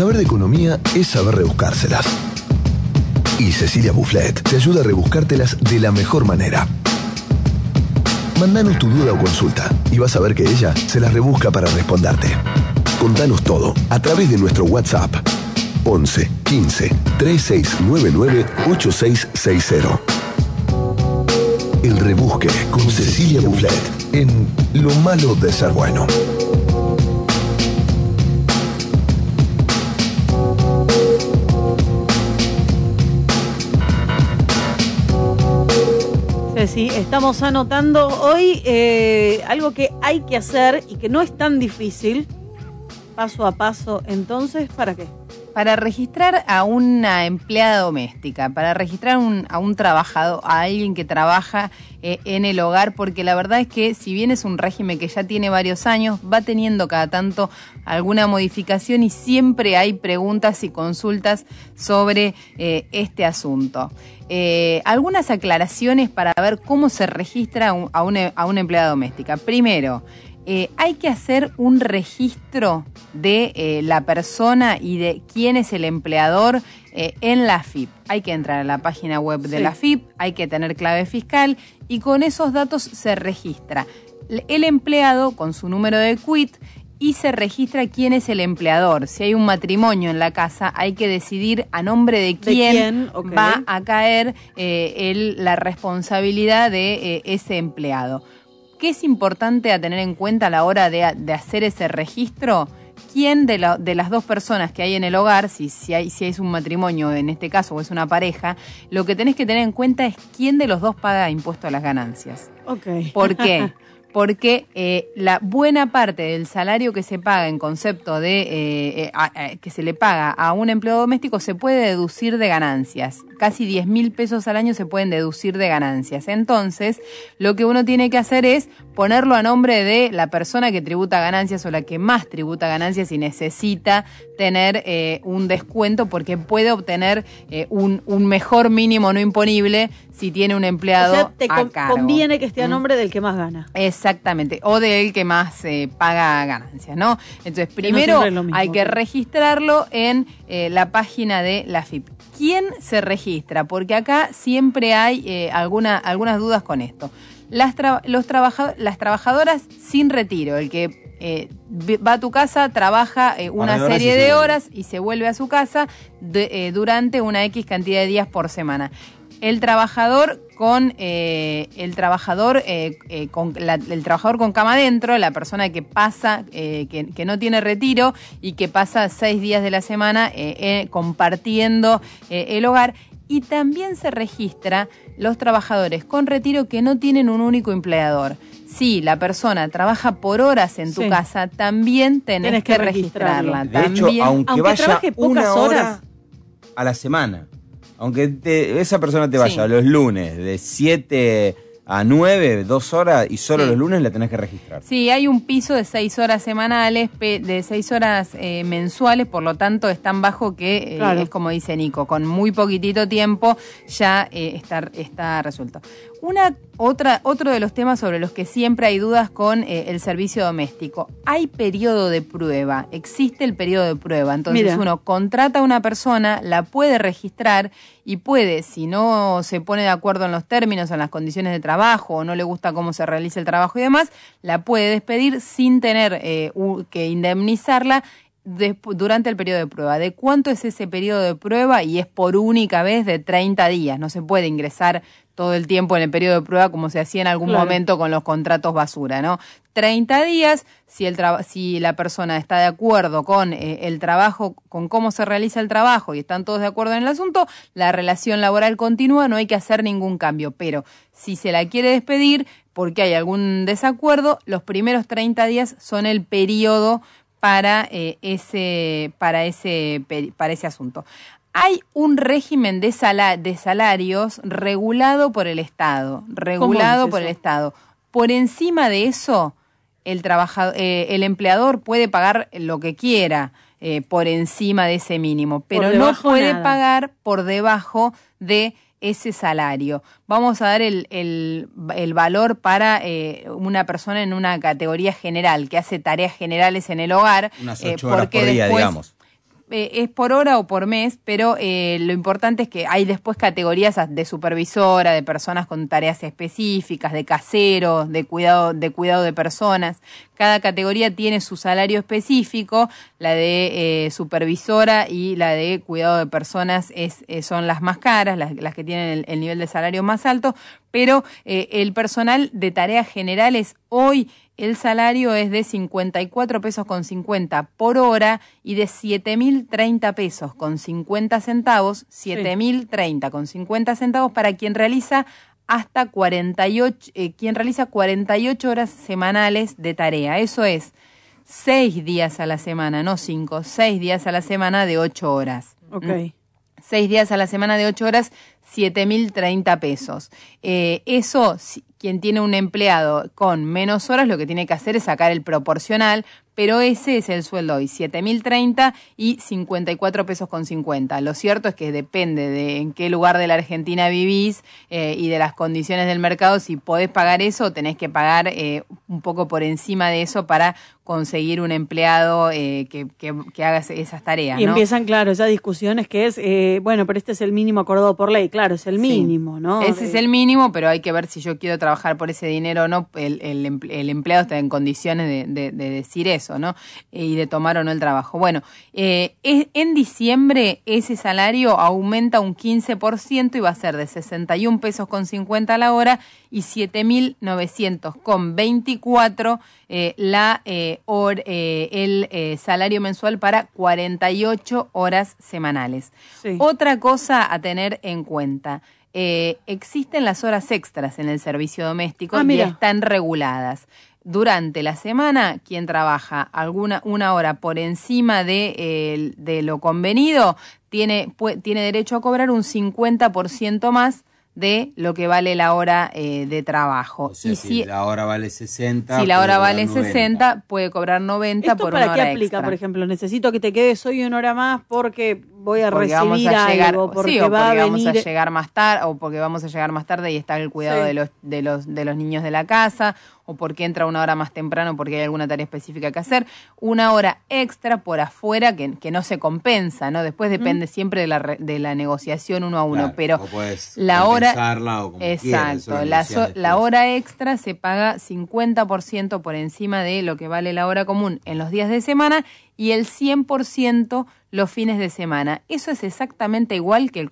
Saber de economía es saber rebuscárselas. Y Cecilia Bufflet te ayuda a rebuscártelas de la mejor manera. Mandanos tu duda o consulta y vas a ver que ella se las rebusca para responderte. Contanos todo a través de nuestro WhatsApp 11 15 3699 8660. El rebusque con Cecilia Bufflet en Lo malo de ser bueno. Ceci, estamos anotando hoy eh, algo que hay que hacer y que no es tan difícil, paso a paso. Entonces, ¿para qué? Para registrar a una empleada doméstica, para registrar a un trabajador, a alguien que trabaja eh, en el hogar, porque la verdad es que si bien es un régimen que ya tiene varios años, va teniendo cada tanto alguna modificación y siempre hay preguntas y consultas sobre eh, este asunto. Eh, algunas aclaraciones para ver cómo se registra a una empleada doméstica. Primero, eh, hay que hacer un registro de eh, la persona y de quién es el empleador eh, en la FIP. Hay que entrar a la página web de Sí. la FIP, hay que tener clave fiscal y con esos datos se registra el empleado con su número de quit y se registra quién es el empleador. Si hay un matrimonio en la casa, hay que decidir a nombre de quién, va a caer eh, el- la responsabilidad de eh, ese empleado. ¿Qué es importante a tener en cuenta a la hora de, de hacer ese registro? ¿Quién de, la- de las dos personas que hay en el hogar, si, si, hay, si es un matrimonio en este caso o es una pareja, lo que tenés que tener en cuenta es quién de los dos paga impuesto a las ganancias? Ok. ¿Por qué? Porque eh, la buena parte del salario que se paga en concepto de eh, eh, a- a- que se le paga a un empleado doméstico se puede deducir de ganancias. Casi 10 mil pesos al año se pueden deducir de ganancias. Entonces, lo que uno tiene que hacer es ponerlo a nombre de la persona que tributa ganancias o la que más tributa ganancias y necesita tener un descuento porque puede obtener un, un mejor mínimo no imponible si tiene un O empleado sea, te a con- cargo. conviene que esté a ¿Mm? nombre del que más gana. Exactamente, o del que más eh, paga ganancias, ¿no? Entonces, primero hay que registrarlo en eh, la página de la FIP. ¿Quién se registra? Porque acá siempre hay eh, alguna, algunas dudas con esto. Las, tra- los trabaja- las trabajadoras sin retiro, el que eh, va a tu casa, trabaja eh, una serie de horas y se vuelve a su casa de- eh, durante una X cantidad de días por semana. El trabajador con eh, el trabajador con la- el trabajador con cama adentro, la persona que pasa, que, que no tiene retiro y que pasa seis días de la semana compartiendo el hogar. Y también se registra los trabajadores con retiro que no tienen un único empleador. Si la persona trabaja por horas en tu Sí. casa, también tenés, Tenés que, registrarla. De hecho, También- aunque, aunque vaya trabaje pocas una hora horas. a la semana, aunque te- esa persona te vaya Sí. los lunes de 7 a 9, dos horas, y solo Sí. los lunes la tenés que registrar. Sí, hay un piso de seis horas semanales, pe- de seis horas eh, mensuales, por lo tanto es tan bajo que eh, Claro. es como dice Nico, con muy poquitito tiempo ya eh, está, está resuelto. Una otra otro de los temas sobre los que siempre hay dudas con eh, el servicio doméstico. Hay periodo de prueba, existe el periodo de prueba, entonces Mira. uno contrata a una persona, la puede registrar y puede, si no se pone de acuerdo en los términos, en las condiciones de trabajo o no le gusta cómo se realiza el trabajo y demás, la puede despedir sin tener eh, que indemnizarla durante el periodo de prueba. ¿De cuánto es ese periodo de prueba? Y es por única vez de 30 días. No se puede ingresar todo el tiempo en el periodo de prueba como se hacía en algún Claro. momento con los contratos basura, ¿no? 30 días, si, el si la persona está de acuerdo con eh, el trabajo, con cómo se realiza el trabajo y están todos de acuerdo en el asunto, la relación laboral continúa, no hay que hacer ningún cambio. Pero si se la quiere despedir porque hay algún desacuerdo, los primeros 30 días son el periodo para, eh, ese, para, ese, para ese asunto. Hay un régimen de, de salarios regulado por el Estado, regulado es por el? Estado. Por encima de eso, el, trabajador, eh, el empleador puede pagar lo que quiera eh, por encima de ese mínimo, pero no puede nada. pagar por debajo de ese salario. Vamos a dar el, el- el valor para eh, una persona en una categoría general que hace tareas generales en el hogar. Unas eh, ocho horas porque por día, después- digamos. Eh, es por hora o por mes, pero eh, lo importante es que hay después categorías de supervisora, de personas con tareas específicas, de caseros, de cuidado, de cuidado de personas. Cada categoría tiene su salario específico, la de eh, supervisora y la de cuidado de personas es, son las más caras, las, que tienen el, el nivel de salario más alto, pero el personal de tareas generales hoy el salario es de 54 pesos con 50 por hora y de 7.030 pesos con 50 centavos, 7.030 con 50 centavos para quien realiza hasta 48, eh, quien realiza 48 horas semanales de tarea. Eso es 6 días a la semana, no 5, 6 días a la semana de 8 horas. Ok. Seis días a la semana de ocho horas, 7.030 pesos. Eh, eso, quien tiene un empleado con menos horas, lo que tiene que hacer es sacar el proporcional, pero ese es el sueldo hoy, 7.030 y 54 pesos con 50. Lo cierto es que depende de en qué lugar de la Argentina vivís eh, y de las condiciones del mercado, si podés pagar eso, o tenés que pagar eh, un poco por encima de eso para conseguir un empleado eh, que, que- que haga esas tareas. Y ¿no? empiezan, claro, esas discusiones que es, bueno, pero este es el mínimo acordado por ley. Claro, es el Sí. mínimo, ¿no? Ese es De- el mínimo, pero hay que ver si yo quiero trabajar por ese dinero o no. El, el emple- el empleado está en condiciones de, de- de decir eso, ¿no? Eh, Y de tomar o no el trabajo. Bueno, eh, es- en diciembre ese salario aumenta un 15% y va a ser de 61 pesos con 50 a la hora y 7.900 con 24 eh, la, eh, eh, el eh, salario mensual para 48 horas semanales. Sí. Otra cosa a tener en cuenta. Eh, existen las horas extras en el servicio doméstico Ah, y están reguladas. Durante la semana, quien trabaja alguna una hora por encima de, eh, de lo convenido tiene, tiene derecho a cobrar un 50% más de lo que vale la hora eh, de trabajo. O sea, y si, si, la hora vale 60. si la puede hora cobrar vale 90. 60, puede cobrar 90 ¿Esto por para una qué hora aplica, extra. por ejemplo? Necesito que te quedes hoy una hora más porque voy a porque recibir vamos a llegar, algo, porque sí, o va porque a vamos venir... a llegar más tarde, o porque vamos a llegar más tarde y está el cuidado Sí. de los de los de los niños de la casa, o porque entra una hora más temprano porque hay alguna tarea específica que hacer, una hora extra por afuera que, que no se compensa, ¿no? Después depende siempre de la re- de la negociación uno a uno, Claro, pero la hora o como exacto, la, so- la hora extra se paga 50% por encima de lo que vale la hora común en los días de semana y el 100% los fines de semana. Eso es exactamente igual que, el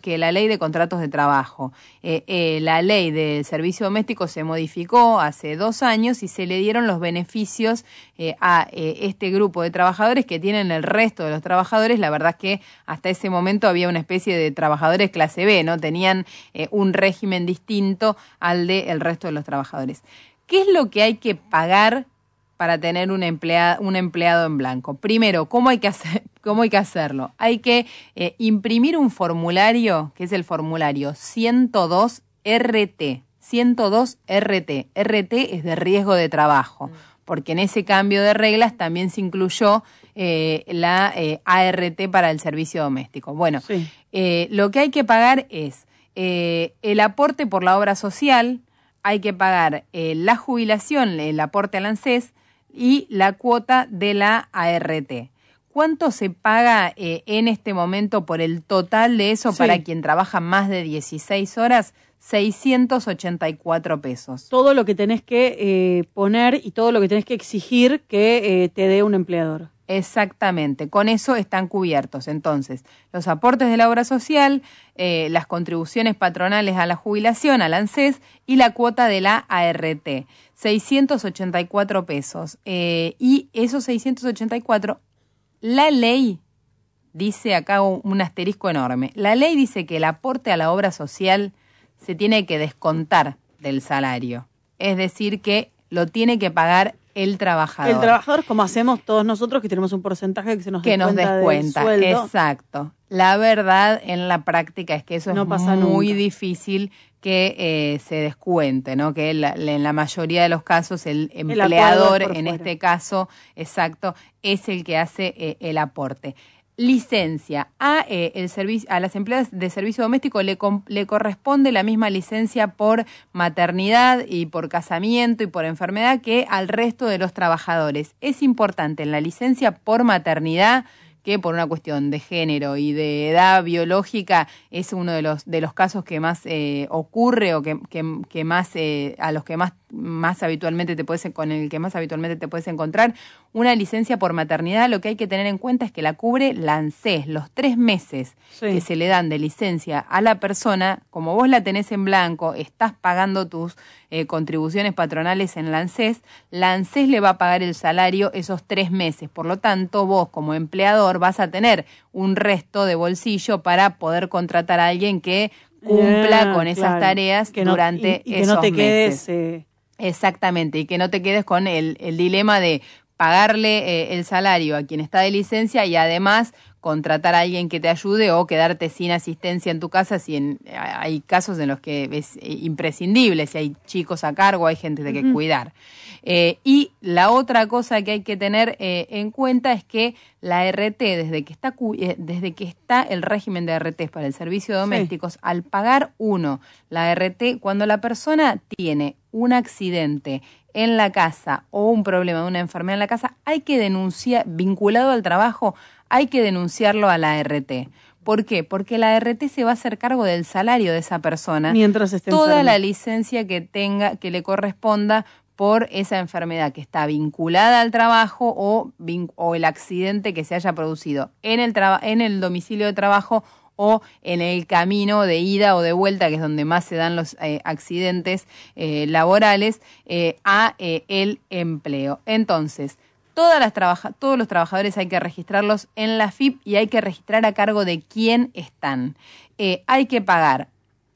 que la ley de contratos de trabajo. Eh, eh, la ley del servicio doméstico se modificó hace dos años y se le dieron los beneficios eh, a este grupo de trabajadores que tienen el resto de los trabajadores. La verdad es que hasta ese momento había una especie de trabajadores clase B, ¿no? Tenían un régimen distinto al del resto de los trabajadores. ¿Qué es lo que hay que pagar para tener un, emplea- un empleado en blanco? Primero, ¿cómo hay que, hacer, cómo hay que hacerlo? Hay que eh, imprimir un formulario, que es el formulario 102 RT. 102 RT. RT es de riesgo de trabajo, porque en ese cambio de reglas también se incluyó eh, la eh, ART para el servicio doméstico. Bueno, Sí. lo que hay que pagar es el aporte por la obra social, hay que pagar eh, la jubilación, el aporte al ANSES y la cuota de la ART. ¿Cuánto se paga eh, en este momento por el total de eso Sí. para quien trabaja más de 16 horas? 684 pesos. Todo lo que tenés que eh, poner y todo lo que tenés que exigir que eh, te dé un empleador. Exactamente, con eso están cubiertos. Entonces, los aportes de la obra social, eh, las contribuciones patronales a la jubilación, al ANSES y la cuota de la ART. 684 pesos. Eh, y esos 684, la ley dice acá un asterisco enorme. La ley dice que el aporte a la obra social se tiene que descontar del salario. Es decir, que lo tiene que pagar el trabajador. El trabajador, como hacemos todos nosotros, que tenemos un porcentaje que se nos que nos descuenta del descuenta. sueldo. Exacto. La verdad en la práctica es que eso No es pasa muy nunca. difícil que eh, se descuente, ¿no? Que la- en la mayoría de los casos el es empleador, en fuera. este caso, exacto, es el que hace eh, el aporte. Licencia. A, eh, el a las empleadas de servicio doméstico le, le corresponde la misma licencia por maternidad y por casamiento y por enfermedad que al resto de los trabajadores. Es importante en la licencia por maternidad que por una cuestión de género y de edad biológica es uno de los de los casos que más eh, ocurre o que, que- que más eh, a los que más más habitualmente te puedes con el que más habitualmente te puedes encontrar una licencia por maternidad lo que hay que tener en cuenta es que la cubre la ANSES los tres meses Sí. que se le dan de licencia a la persona como vos la tenés en blanco estás pagando tus eh, contribuciones patronales en la ANSES la ANSES le va a pagar el salario esos tres meses por lo tanto vos como empleador vas a tener un resto de bolsillo para poder contratar a alguien que cumpla Ah, con esas claro. tareas Que no- durante y, y que esos no te quedes eh, Exactamente, y que no te quedes con el, el dilema de pagarle eh, el salario a quien está de licencia y además contratar a alguien que te ayude o quedarte sin asistencia en tu casa si en- hay casos en los que es eh, imprescindible, si hay chicos a cargo, hay gente de que cuidar. Eh, y la otra cosa que hay que tener eh, en cuenta es que la RT, desde que está, eh, desde que está el régimen de RT para el servicio doméstico, al pagar uno la RT, cuando la persona tiene un accidente en la casa o un problema de una enfermedad en la casa, hay que denunciar, vinculado al trabajo, hay que denunciarlo a la RT. ¿Por qué? Porque la RT se va a hacer cargo del salario de esa persona. mientras esté toda la licencia que tenga, que le corresponda por esa enfermedad que está vinculada al trabajo o, o el accidente que se haya producido en el, en el domicilio de trabajo o en el camino de ida o de vuelta, que es donde más se dan los eh, accidentes eh, laborales, eh, a el empleo. Entonces, todas las todos los trabajadores hay que registrarlos en la FIP y hay que registrar a cargo de quién están. Hay que pagar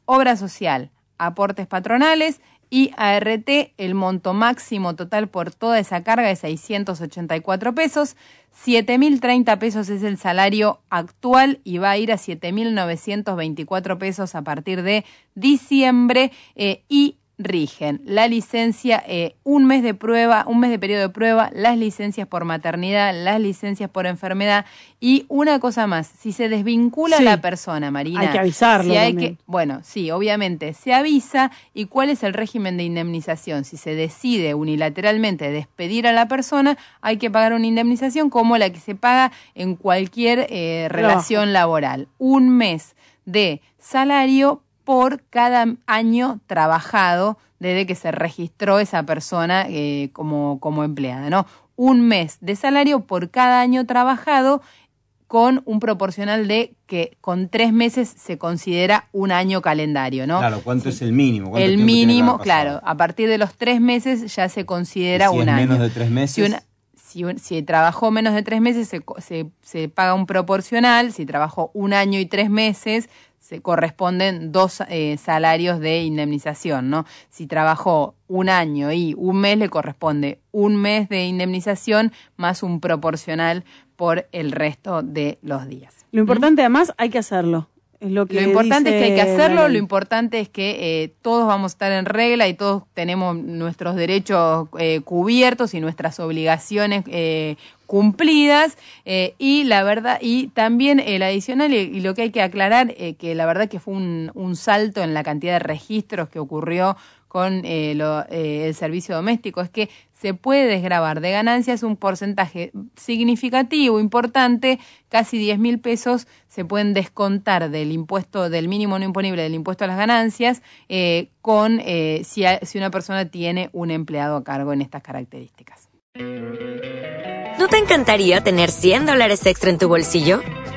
obra social, aportes patronales y ART, el monto máximo total por toda esa carga es 684 pesos. 7.030 pesos es el salario actual y va a ir a 7.924 pesos a partir de diciembre eh, y rigen la licencia, eh, un mes de prueba, un mes de periodo de prueba, las licencias por maternidad, las licencias por enfermedad y una cosa más, si se desvincula Sí. la persona, Marina, Hay que avisarlo si hay también. que, bueno, sí, obviamente, se avisa y cuál es el régimen de indemnización. Si se decide unilateralmente despedir a la persona, hay que pagar una indemnización como la que se paga en cualquier eh, relación laboral. Un mes de salario por cada año trabajado desde que se registró esa persona eh, como, como empleada, ¿no? Un mes de salario por cada año trabajado con un proporcional de que con tres meses se considera un año calendario, ¿no? Claro, ¿cuánto es el mínimo? ¿Cuánto El mínimo, claro, a partir de los tres meses ya se considera ¿Y si un es año. menos de tres meses? Si, una- si, un- si trabajó menos de tres meses, se, se, se paga un proporcional. Si trabajó un año y tres meses, se corresponden dos eh, salarios de indemnización, ¿no? Si trabajó un año y un mes, le corresponde un mes de indemnización más un proporcional por el resto de los días. Lo importante además hay que hacerlo. Lo que Lo importante es que hay que hacerlo, lo importante es que eh, todos vamos a estar en regla y todos tenemos nuestros derechos eh, cubiertos y nuestras obligaciones eh, cumplidas eh, y la verdad y también el adicional y, y lo que hay que aclarar eh, que la verdad que fue un, un salto en la cantidad de registros que ocurrió con eh, lo- eh, el servicio doméstico es que se puede desgravar de ganancias un porcentaje significativo, importante, casi 10 mil pesos se pueden descontar del impuesto, del mínimo no imponible del impuesto a las ganancias, eh, con eh, si, si una persona tiene un empleado a cargo en estas características. ¿No te encantaría tener 100 dólares extra en tu bolsillo?